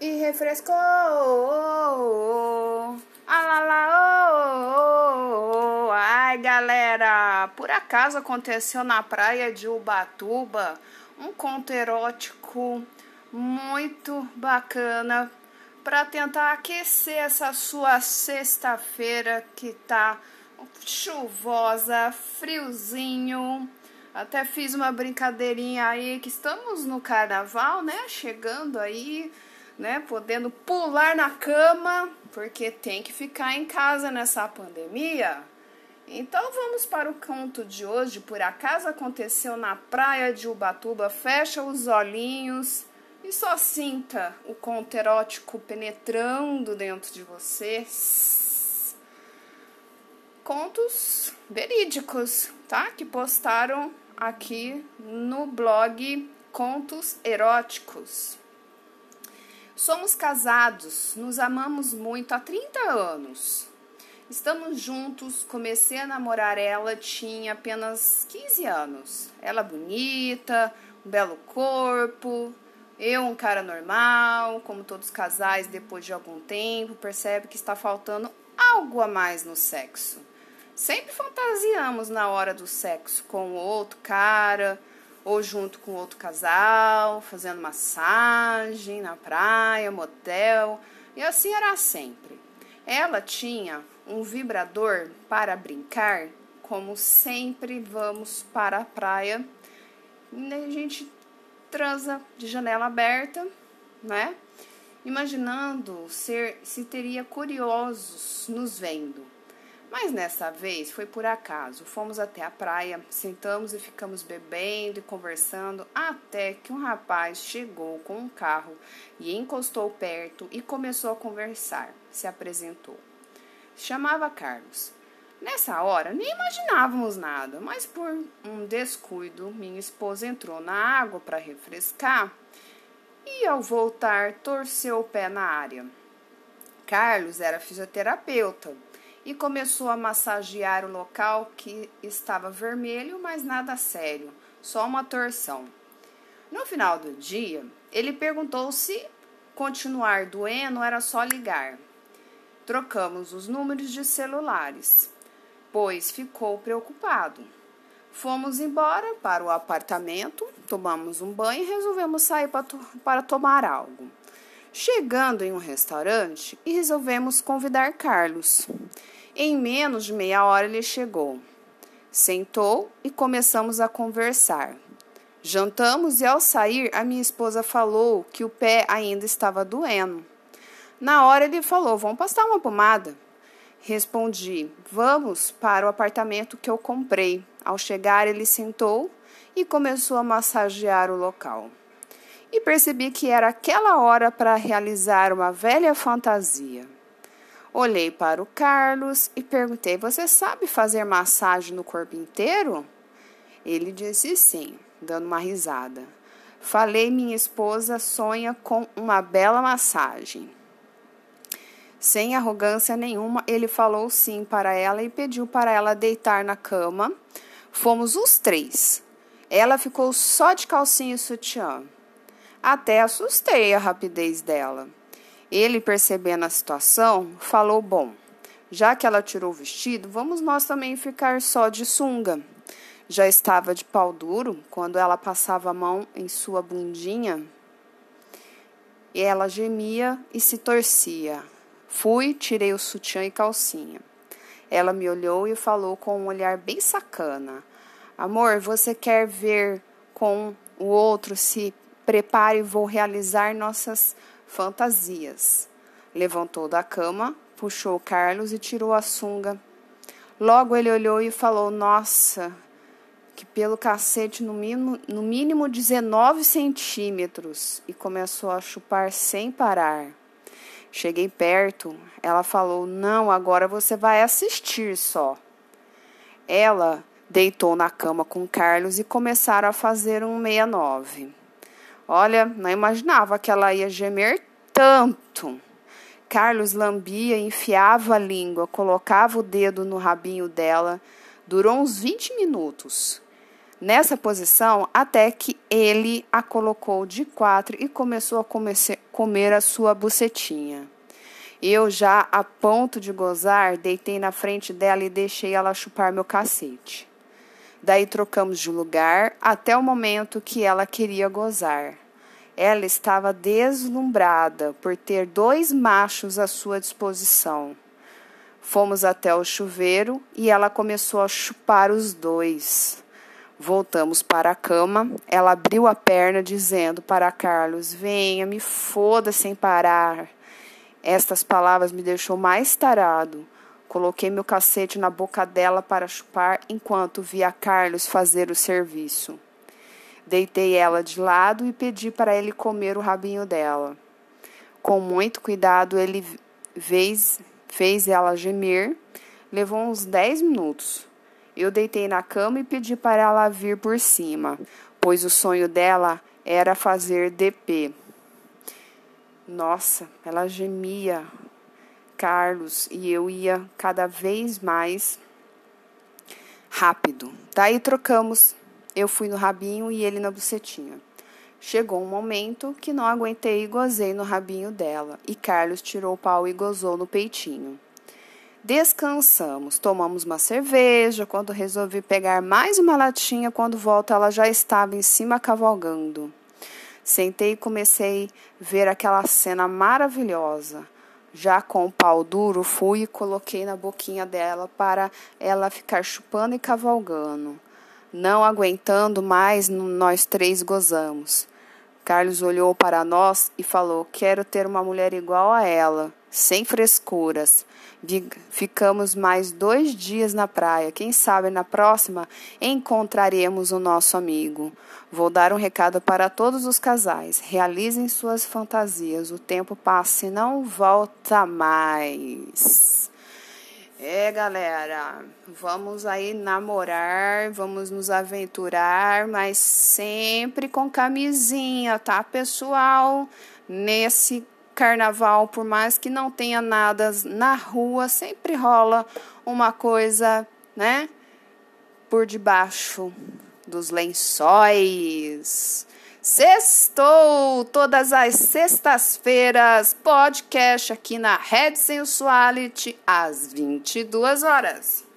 e refrescou. Alala, oh, oh, Ai, galera, por acaso aconteceu na praia de Ubatuba um conto erótico muito bacana para tentar aquecer essa sua sexta-feira que tá chuvosa, friozinho. Até fiz uma brincadeirinha aí que estamos no carnaval, né? Chegando aí, né? Podendo pular na cama, porque tem que ficar em casa nessa pandemia. Então vamos para o conto de hoje. Por acaso aconteceu na praia de Ubatuba? Fecha os olhinhos e só sinta o conto erótico penetrando dentro de você. Contos verídicos, tá? Que postaram aqui no blog Contos Eróticos. Somos casados, nos amamos muito há 30 anos. Estamos juntos, comecei a namorar ela, tinha apenas 15 anos. Ela bonita, um belo corpo, eu um cara normal, como todos os casais, depois de algum tempo, percebe que está faltando algo a mais no sexo. Sempre fantasiamos na hora do sexo com outro cara ou junto com outro casal, fazendo massagem na praia, motel, e assim era sempre. Ela tinha um vibrador para brincar, como sempre vamos para a praia. E a gente transa de janela aberta, né? Imaginando ser se teria curiosos nos vendo. Mas nessa vez foi por acaso. Fomos até a praia, sentamos e ficamos bebendo e conversando até que um rapaz chegou com um carro e encostou perto e começou a conversar. Se apresentou. Chamava Carlos. Nessa hora nem imaginávamos nada, mas por um descuido, minha esposa entrou na água para refrescar e ao voltar torceu o pé na área. Carlos era fisioterapeuta e começou a massagear o local que estava vermelho, mas nada sério, só uma torção. No final do dia, ele perguntou se continuar doendo era só ligar. Trocamos os números de celulares, pois ficou preocupado. Fomos embora para o apartamento, tomamos um banho e resolvemos sair para, to para tomar algo. Chegando em um restaurante e resolvemos convidar Carlos. Em menos de meia hora ele chegou. Sentou e começamos a conversar. Jantamos e ao sair a minha esposa falou que o pé ainda estava doendo. Na hora ele falou: "Vamos passar uma pomada". Respondi: "Vamos para o apartamento que eu comprei". Ao chegar ele sentou e começou a massagear o local. E percebi que era aquela hora para realizar uma velha fantasia. Olhei para o Carlos e perguntei: Você sabe fazer massagem no corpo inteiro? Ele disse sim, dando uma risada. Falei: Minha esposa sonha com uma bela massagem. Sem arrogância nenhuma, ele falou sim para ela e pediu para ela deitar na cama. Fomos os três. Ela ficou só de calcinha e sutiã. Até assustei a rapidez dela. Ele, percebendo a situação, falou: Bom, já que ela tirou o vestido, vamos nós também ficar só de sunga. Já estava de pau duro quando ela passava a mão em sua bundinha. E ela gemia e se torcia. Fui, tirei o sutiã e calcinha. Ela me olhou e falou com um olhar bem sacana: Amor, você quer ver com o outro? Se prepare, vou realizar nossas fantasias. Levantou da cama, puxou Carlos e tirou a sunga. Logo ele olhou e falou: Nossa, que pelo cacete, no mínimo, no mínimo 19 centímetros. E começou a chupar sem parar. Cheguei perto, ela falou: Não, agora você vai assistir só. Ela deitou na cama com Carlos e começaram a fazer um 69. Olha, não imaginava que ela ia gemer tanto. Carlos lambia, enfiava a língua, colocava o dedo no rabinho dela. Durou uns 20 minutos. Nessa posição, até que ele a colocou de quatro e começou a comer a sua bucetinha. Eu, já a ponto de gozar, deitei na frente dela e deixei ela chupar meu cacete. Daí trocamos de lugar até o momento que ela queria gozar. Ela estava deslumbrada por ter dois machos à sua disposição. Fomos até o chuveiro e ela começou a chupar os dois. Voltamos para a cama. Ela abriu a perna, dizendo para Carlos: Venha, me foda sem parar. Estas palavras me deixou mais tarado. Coloquei meu cacete na boca dela para chupar enquanto via Carlos fazer o serviço. Deitei ela de lado e pedi para ele comer o rabinho dela. Com muito cuidado, ele fez, fez ela gemer. Levou uns dez minutos. Eu deitei na cama e pedi para ela vir por cima, pois o sonho dela era fazer DP. Nossa, ela gemia, Carlos, e eu ia cada vez mais rápido. Daí trocamos. Eu fui no rabinho e ele na bucetinha. Chegou um momento que não aguentei e gozei no rabinho dela, e Carlos tirou o pau e gozou no peitinho. Descansamos, tomamos uma cerveja. Quando resolvi pegar mais uma latinha, quando volto, ela já estava em cima cavalgando. Sentei e comecei a ver aquela cena maravilhosa. Já com o pau duro, fui e coloquei na boquinha dela para ela ficar chupando e cavalgando. Não aguentando mais, nós três gozamos. Carlos olhou para nós e falou: Quero ter uma mulher igual a ela, sem frescuras. Ficamos mais dois dias na praia. Quem sabe na próxima encontraremos o nosso amigo. Vou dar um recado para todos os casais. Realizem suas fantasias. O tempo passa e não volta mais. É, galera, vamos aí namorar, vamos nos aventurar, mas sempre com camisinha, tá, pessoal? Nesse carnaval, por mais que não tenha nada na rua, sempre rola uma coisa, né? Por debaixo dos lençóis. Sextou todas as sextas-feiras, podcast aqui na Red Sensuality às 22 horas.